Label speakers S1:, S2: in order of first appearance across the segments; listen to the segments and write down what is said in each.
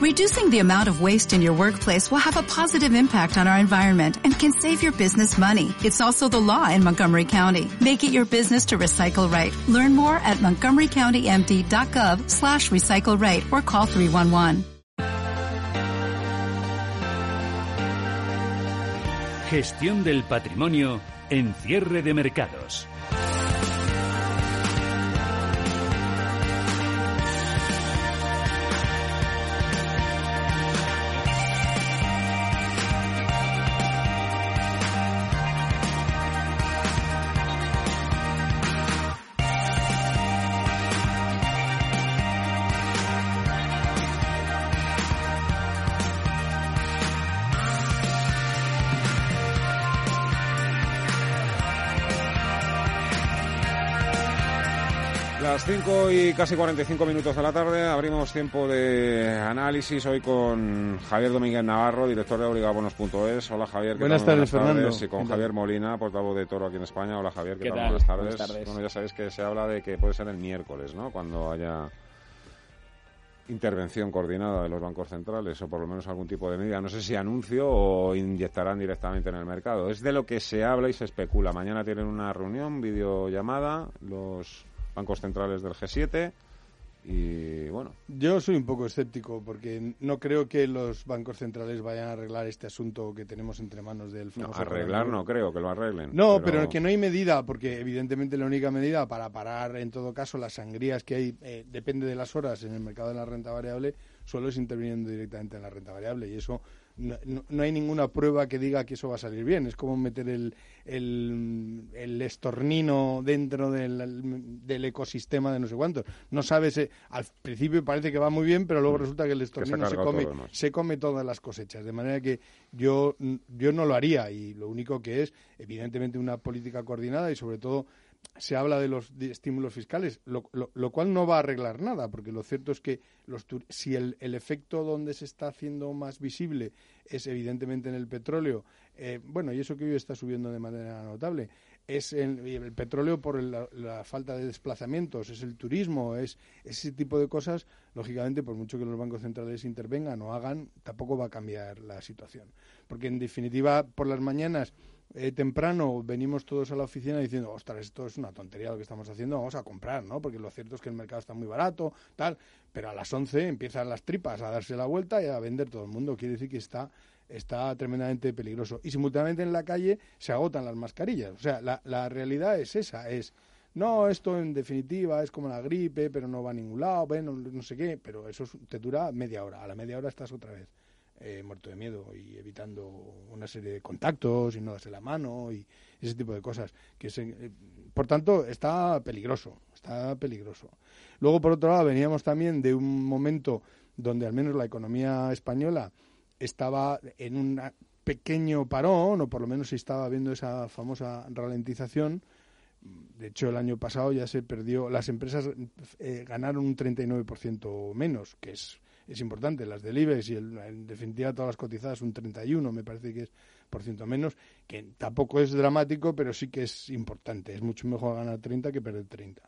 S1: Reducing the amount of waste in your workplace will have a positive impact on our environment and can save your business money. It's also the law in Montgomery County. Make it your business to recycle right. Learn more at montgomerycountymd.gov slash recycle right or call 311.
S2: Gestión del patrimonio en cierre de mercados.
S3: Las 5 y casi 45 minutos de la tarde abrimos tiempo de análisis hoy con Javier Domínguez Navarro, director de obligabonos.es. Hola Javier, ¿qué
S4: Buenas
S3: tal?
S4: tardes, Fernando.
S3: Y con. Javier Molina, portavoz de Toro aquí en España. Hola Javier, ¿qué,
S5: ¿Qué
S3: tal?
S5: tal?
S3: Buenas tardes.
S5: Buenas tardes.
S3: Bueno, ya sabéis que se habla de que puede ser el miércoles, ¿no? Cuando haya intervención coordinada de los bancos centrales o por lo menos algún tipo de medida. No sé si anuncio o inyectarán directamente en el mercado. Es de lo que se habla y se especula. Mañana tienen una reunión, videollamada, los bancos centrales del G7 y bueno,
S4: Yo soy un poco escéptico porque no creo que los bancos centrales vayan a arreglar este asunto que tenemos entre manos del
S3: no,
S4: famoso
S3: arreglar
S4: coronavirus.
S3: no creo que lo arreglen.
S4: No, pero... que no hay medida, porque evidentemente la única medida para parar en todo caso las sangrías que hay, eh, depende de las horas en el mercado de la renta variable, solo es interviniendo directamente en la renta variable y eso no, no- hay ninguna prueba que diga que eso va a salir bien. Es como meter el, el, el estornino dentro del, del ecosistema de no sé cuántos. No sabes, eh, al principio parece que va muy bien, pero luego resulta que el estornino se, come,
S3: todo,
S4: se come todas las cosechas. De manera que yo, yo no lo haría y lo único que es, evidentemente, una política coordinada y sobre todo se habla de los estímulos fiscales, lo, lo- cual no va a arreglar nada, porque lo cierto es que los si el, el efecto donde se está haciendo más visible es evidentemente en el petróleo, eh, bueno, y eso que hoy está subiendo de manera notable, es el, petróleo por la, la falta de desplazamientos, es el turismo, es ese tipo de cosas, lógicamente, por mucho que los bancos centrales intervengan o hagan, tampoco va a cambiar la situación. Porque en definitiva, por las mañanas eh, temprano venimos todos a la oficina diciendo, ostras, esto es una tontería lo que estamos haciendo, vamos a comprar, ¿no? Porque lo cierto es que el mercado está muy barato, tal, pero a las 11 empiezan las tripas a darse la vuelta y a vender todo el mundo. Quiere decir que está, está tremendamente peligroso. Y simultáneamente en la calle se agotan las mascarillas. O sea, la, la realidad es esa, es... No, esto en definitiva es como la gripe, pero no va a ningún lado, bueno, no sé qué, pero eso es- te dura media hora. A la media hora estás otra vez eh, muerto de miedo y evitando una serie de contactos y no darse la mano y ese tipo de cosas. Que eh, por tanto, está peligroso, está peligroso. Luego, por otro lado, veníamos también de un momento donde al menos la economía española estaba en un pequeño parón, o por lo menos se estaba viendo esa famosa ralentización. De hecho, el año pasado ya se perdió, las empresas eh, ganaron un 39% menos, que es, es importante. Las del IBEX y el- en definitiva todas las cotizadas un 31, me parece que es por ciento menos, que tampoco es dramático, pero sí que es importante. Es mucho mejor ganar 30 que perder 30.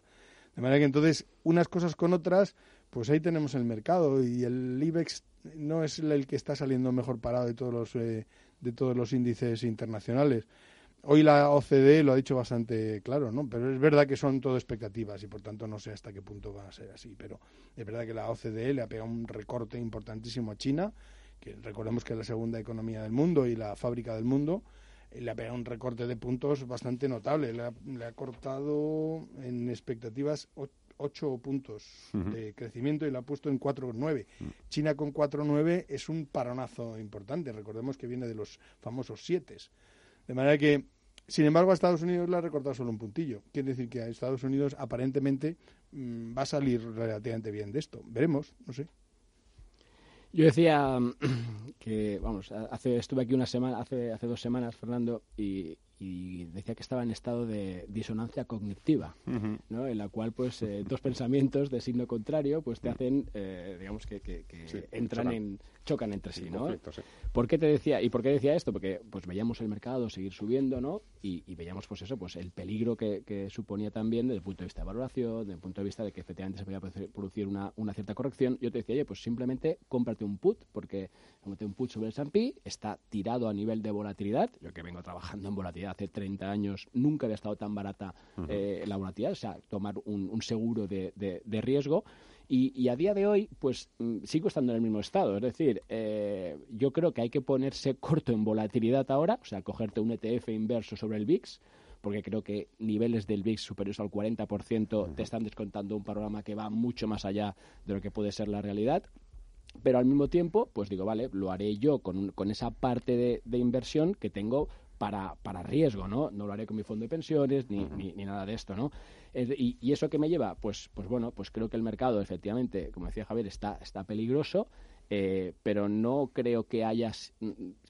S4: De manera que entonces, unas cosas con otras, pues ahí tenemos el mercado y el IBEX no es el que está saliendo mejor parado de todos los, eh, de todos los índices internacionales. Hoy la OCDE lo ha dicho bastante claro, ¿no? Pero es verdad que son todo expectativas y por tanto no sé hasta qué punto van a ser así. Pero es verdad que la OCDE le ha pegado un recorte importantísimo a China, que recordemos que es la segunda economía del mundo y la fábrica del mundo, le ha pegado un recorte de puntos bastante notable. Le ha, le ha cortado en expectativas o- ocho puntos
S3: Ujú.
S4: de crecimiento y la ha puesto en 4,9. China con 4,9 es un paronazo importante. Recordemos que viene de los famosos siete. De manera que, sin embargo, a Estados Unidos le ha recortado solo un puntillo. Quiere decir que a Estados Unidos aparentemente mm, va a salir relativamente bien de esto. Veremos, no sé.
S5: Yo decía mm, que, vamos, hace, estuve aquí una semana, hace, hace dos semanas, Fernando, y, y decía que estaba en estado de disonancia cognitiva, ¿no? en la cual pues eh, dos pensamientos de signo contrario pues te hacen, eh, digamos que, que, entran en chocan entre sí, ¿no? ¿Por qué te decía y por qué decía esto? Porque pues veíamos el mercado seguir subiendo, ¿no? Y, veíamos pues eso, pues el peligro que, suponía también desde el punto de vista de valoración, desde el punto de vista de que efectivamente se podía producir una, una cierta corrección. Yo te decía, oye, pues simplemente cómprate un put porque cómprate un put sobre el S&P, está tirado a nivel de volatilidad. Yo que vengo trabajando en volatilidad hace 30 años, nunca había estado tan barata eh, la volatilidad, o sea, tomar un, seguro de, de riesgo. Y, a día de hoy, pues mm, sigo estando en el mismo estado. Es decir, eh, yo creo que hay que ponerse corto en volatilidad ahora, o sea, cogerte un ETF inverso sobre el VIX, porque creo que niveles del VIX superiores al 40% te están descontando un panorama que va mucho más allá de lo que puede ser la realidad. Pero al mismo tiempo, pues digo, vale, lo haré yo con, con esa parte de, de inversión que tengo para, para riesgo, ¿no? No lo haré con mi fondo de pensiones ni, ni, nada de esto, ¿no? Y, y, eso que me lleva, pues, pues bueno, pues creo que el mercado, efectivamente, como decía Javier, está, está peligroso, eh, pero no creo que haya,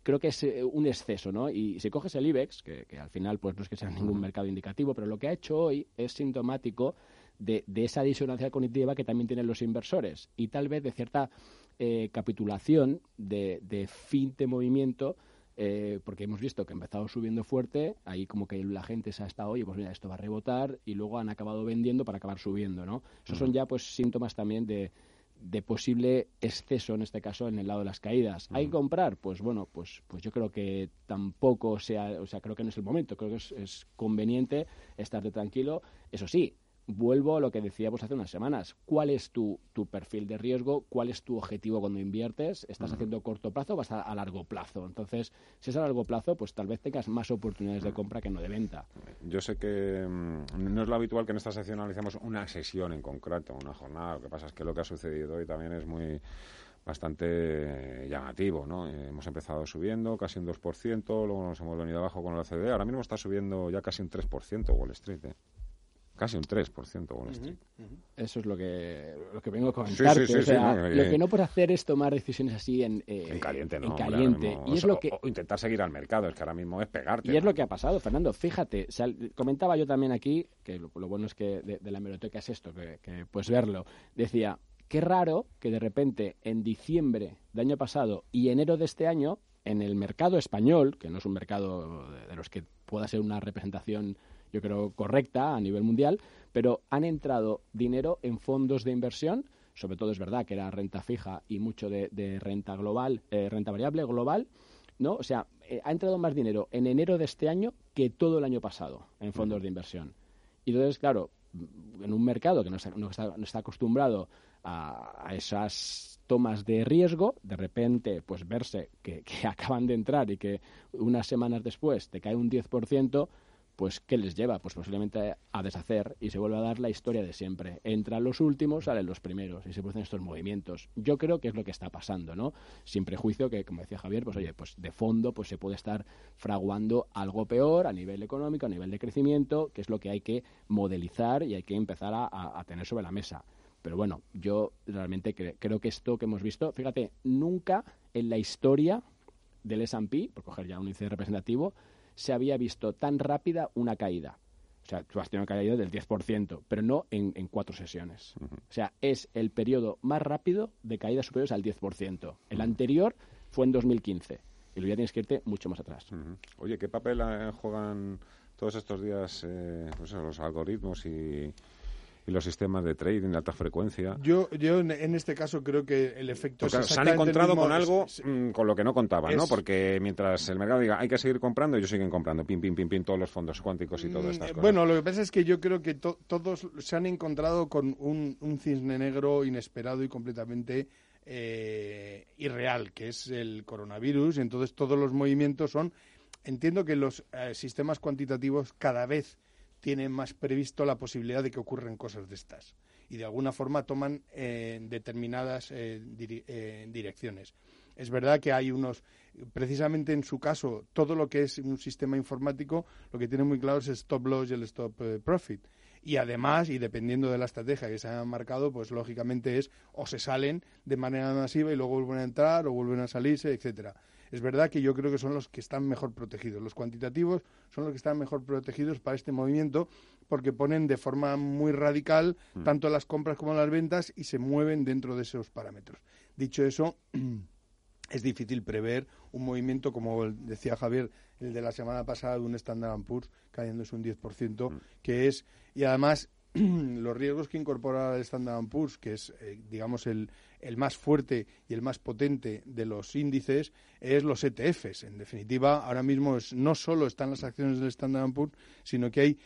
S5: creo que es eh, un exceso, ¿no? Y si coges el IBEX, que, que al final pues no es que sea ningún mercado indicativo, pero lo que ha hecho hoy es sintomático de, de esa disonancia cognitiva que también tienen los inversores y tal vez de cierta eh, capitulación de, de fin de movimiento eh, porque hemos visto que ha empezado subiendo fuerte, ahí como que la gente se ha estado, oye, pues mira, esto va a rebotar, y luego han acabado vendiendo para acabar subiendo, ¿no? Esos son ya pues síntomas también de, posible exceso, en este caso, en el lado de las caídas. ¿Hay que comprar? Pues bueno, pues, pues yo creo que tampoco sea, o sea, creo que no es el momento, creo que es, es conveniente estar de tranquilo. Eso sí, vuelvo a lo que decíamos hace unas semanas. ¿Cuál es tu, tu perfil de riesgo? ¿Cuál es tu objetivo cuando inviertes? ¿Estás haciendo corto plazo o vas a, largo plazo? Entonces, si es a largo plazo, pues tal vez tengas más oportunidades de compra que no de venta.
S3: Yo sé que mm, no es lo habitual que en esta sección analicemos una sesión en concreto, una jornada. Lo que pasa es que lo que ha sucedido hoy también es muy bastante llamativo, ¿no? hemos empezado subiendo casi un 2%, luego nos hemos venido abajo con la CDE, ahora mismo está subiendo ya casi un 3% Wall Street, ¿eh? Casi un 3% Wall Street.
S5: Eso es lo que, lo que vengo a comentar. o sea, lo que no puedes hacer es tomar decisiones así en,
S3: eh, en caliente, ¿no?
S5: En caliente. y es lo que...
S3: O intentar seguir al mercado, es que ahora mismo es pegarte.
S5: Y es lo que ha pasado, Fernando. Fíjate, comentaba yo también aquí, que lo, bueno es que de, la hemeroteca es esto, que, que puedes verlo. Decía, qué raro que de repente en diciembre del año pasado y enero de este año, en el mercado español, que no es un mercado de los que pueda ser una representación yo creo, correcta a nivel mundial, pero han entrado dinero en fondos de inversión, sobre todo es verdad que era renta fija y mucho de, renta global, eh, renta variable global, ¿no? O sea, eh, ha entrado más dinero en enero de este año que todo el año pasado en fondos de inversión. Y entonces, claro, en un mercado que no está, acostumbrado a, esas tomas de riesgo, de repente, pues verse que, que, acaban de entrar y que unas semanas después te cae un 10%, pues ¿qué les lleva? Pues posiblemente a deshacer y se vuelve a dar la historia de siempre. Entran los últimos, salen los primeros y se producen estos movimientos. Yo creo que es lo que está pasando, ¿no? Sin prejuicio que, como decía Javier, pues oye, pues de fondo pues se puede estar fraguando algo peor a nivel económico, a nivel de crecimiento, que es lo que hay que modelizar y hay que empezar a, tener sobre la mesa. Pero bueno, yo realmente creo que esto que hemos visto, fíjate, nunca en la historia del S&P, por coger ya un índice representativo, se había visto tan rápida una caída. O sea, tú has tenido una caída del 10%, pero no en, cuatro sesiones. O sea, es el periodo más rápido de caídas superiores al 10%. El anterior fue en 2015. Y luego ya tienes que irte mucho más atrás.
S3: Oye, ¿qué papel eh, juegan todos estos días eh, pues los algoritmos y, y los sistemas de trading de alta frecuencia.
S4: Yo, yo en este caso creo que el efecto
S3: es se han encontrado con algo mm, con lo que no contaban, ¿no? Porque mientras el mercado diga hay que seguir comprando, ellos siguen comprando, pim, pim, pim, pim, todos los fondos cuánticos y todas estas mm, cosas.
S4: Bueno, lo que pasa es que yo creo que todos se han encontrado con un, cisne negro inesperado y completamente eh, irreal, que es el coronavirus, y entonces todos los movimientos son... Entiendo que los eh, sistemas cuantitativos cada vez tienen más previsto la posibilidad de que ocurran cosas de estas y de alguna forma toman eh, determinadas eh, eh, direcciones. Es verdad que hay unos, precisamente en su caso, todo lo que es un sistema informático, lo que tiene muy claro es el stop loss y el stop profit. Y además, y dependiendo de la estrategia que se haya marcado, pues lógicamente es o se salen de manera masiva y luego vuelven a entrar o vuelven a salirse, etcétera. Es verdad que yo creo que son los que están mejor protegidos. Los cuantitativos son los que están mejor protegidos para este movimiento porque ponen de forma muy radical mm. tanto las compras como las ventas y se mueven dentro de esos parámetros. Dicho eso, es difícil prever un movimiento, como decía Javier, el de la semana pasada de un Standard Poor's cayéndose un 10%, mm. que es, y además los riesgos que incorpora el Standard Poor's, que es, eh, digamos, el, el, más fuerte y el más potente de los índices, es los ETFs. En definitiva, ahora mismo no solo están las acciones del Standard Poor's, sino que hay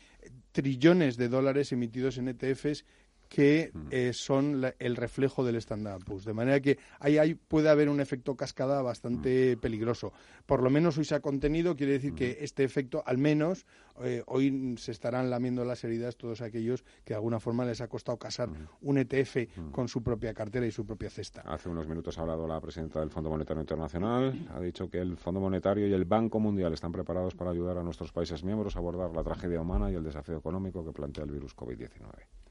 S4: trillones de dólares emitidos en ETFs que eh, son el reflejo del Standard Poor's. De manera que ahí, puede haber un efecto cascada bastante peligroso. Por lo menos hoy se ha contenido, quiere decir que este efecto, al menos, eh, hoy se estarán lamiendo las heridas todos aquellos que de alguna forma les ha costado casar un ETF con su propia cartera y su propia cesta.
S3: Hace unos minutos ha hablado la presidenta del Fondo Monetario Internacional, ha dicho que el Fondo Monetario y el Banco Mundial están preparados para ayudar a nuestros países miembros a abordar la tragedia humana y el desafío económico que plantea el virus COVID-19.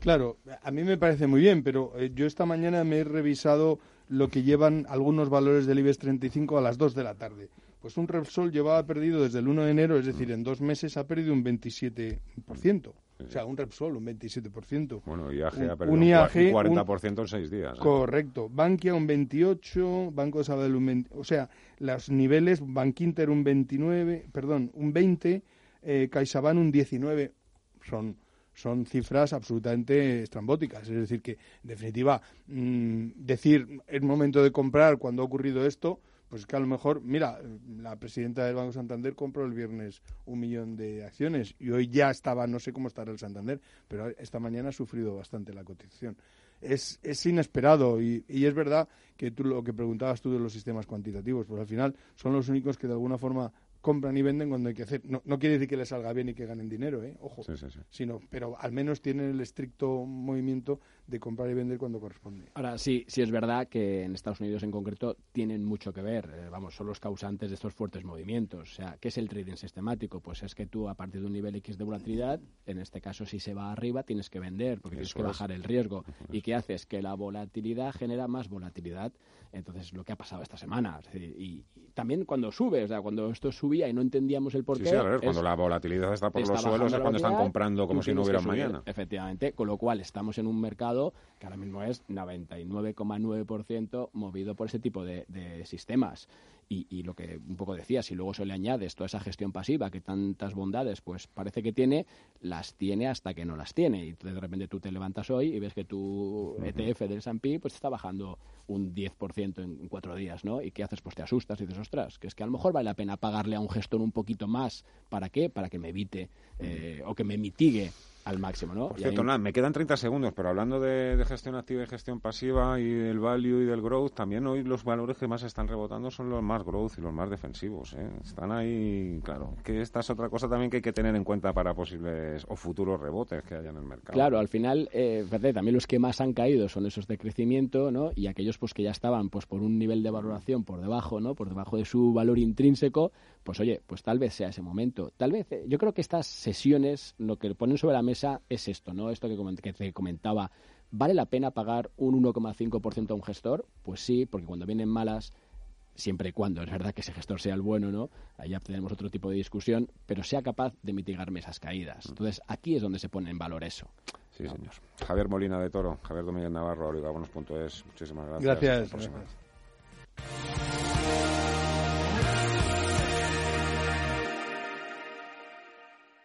S4: Claro, a mí me parece muy bien, pero eh, yo esta mañana me he revisado lo que llevan algunos valores del IBEX 35 a las 2 de la tarde. Pues un Repsol llevaba perdido desde el 1 de enero, es decir, en dos meses ha perdido un 27%. O sea, un Repsol, un 27%.
S3: Bueno, IAG ha perdido un, IAG, un 40% en seis días. ¿eh?
S4: Correcto. Bankia un 28%, Banco de Sabadell un 20%. O sea, los niveles, Bankinter un 29%, perdón, un 20%, eh, CaixaBank un 19%. Son son cifras absolutamente estrambóticas. Es decir, que, en definitiva, mm, decir es momento de comprar cuando ha ocurrido esto, pues que a lo mejor, mira, la presidenta del Banco Santander compró el viernes un millón de acciones y hoy ya estaba, no sé cómo estará el Santander, pero esta mañana ha sufrido bastante la cotización. Es, es inesperado y, y, es verdad que tú lo que preguntabas tú de los sistemas cuantitativos, pues al final son los únicos que de alguna forma compran y venden cuando hay que hacer. No, quiere decir que les salga bien y que ganen dinero, ¿eh? ojo, sino, pero al menos tienen el estricto movimiento de comprar y vender cuando corresponde.
S5: Ahora sí, sí es verdad que en Estados Unidos en concreto tienen mucho que ver, eh, vamos, son los causantes de estos fuertes movimientos. O sea, ¿qué es el trading sistemático? Pues es que tú a partir de un nivel X de volatilidad, en este caso si se va arriba tienes que vender porque tienes que bajar el riesgo. ¿Y qué haces? Que la volatilidad genera más volatilidad. Entonces, lo que ha pasado esta semana. y, también cuando sube, o sea, cuando esto subía y no entendíamos el porqué.
S3: Sí, sí, a ver, cuando la volatilidad está por los suelos es cuando están comprando como si no hubiera mañana.
S5: Efectivamente, con lo cual estamos en un mercado que ahora mismo es 99,9% movido por ese tipo de, sistemas. Y, lo que un poco decía, si luego se le añades toda esa gestión pasiva que tantas bondades pues parece que tiene, las tiene hasta que no las tiene. Y de repente tú te levantas hoy y ves que tu ETF del S&P pues está bajando un 10% en cuatro días, ¿no? ¿Y qué haces? Pues te asustas y dices, ostras, que es que a lo mejor vale la pena pagarle a un gestor un poquito más. ¿Para qué? Para que me evite eh, o que me mitigue al máximo, ¿no?
S3: Por cierto, nada, me quedan 30 segundos, pero hablando de, gestión activa y gestión pasiva y del value y del growth, también hoy los valores que más están rebotando son los más growth y los más defensivos, ¿eh? Están ahí, claro, que esta es otra cosa también que hay que tener en cuenta para posibles o futuros rebotes que haya en el mercado.
S5: Claro, al final, eh, también los que más han caído son esos de crecimiento, ¿no? Y aquellos pues que ya estaban pues por un nivel de valoración por debajo, ¿no? Por debajo de su valor intrínseco, pues oye, pues tal vez sea ese momento. Tal vez, eh, yo creo que estas sesiones lo que ponen sobre la mesa es esto, ¿no? Esto que, que te comentaba. ¿Vale la pena pagar un 1,5% a un gestor? Pues sí, porque cuando vienen malas, siempre y cuando es verdad que ese gestor sea el bueno, ¿no? Ahí ya tenemos otro tipo de discusión, pero sea capaz de mitigarme esas caídas. Entonces, aquí es donde se pone en valor eso.
S3: Sí, señor. Javier Molina de Toro, Javier Domínguez Navarro, Origabonos.es. Muchísimas gracias.
S4: Gracias.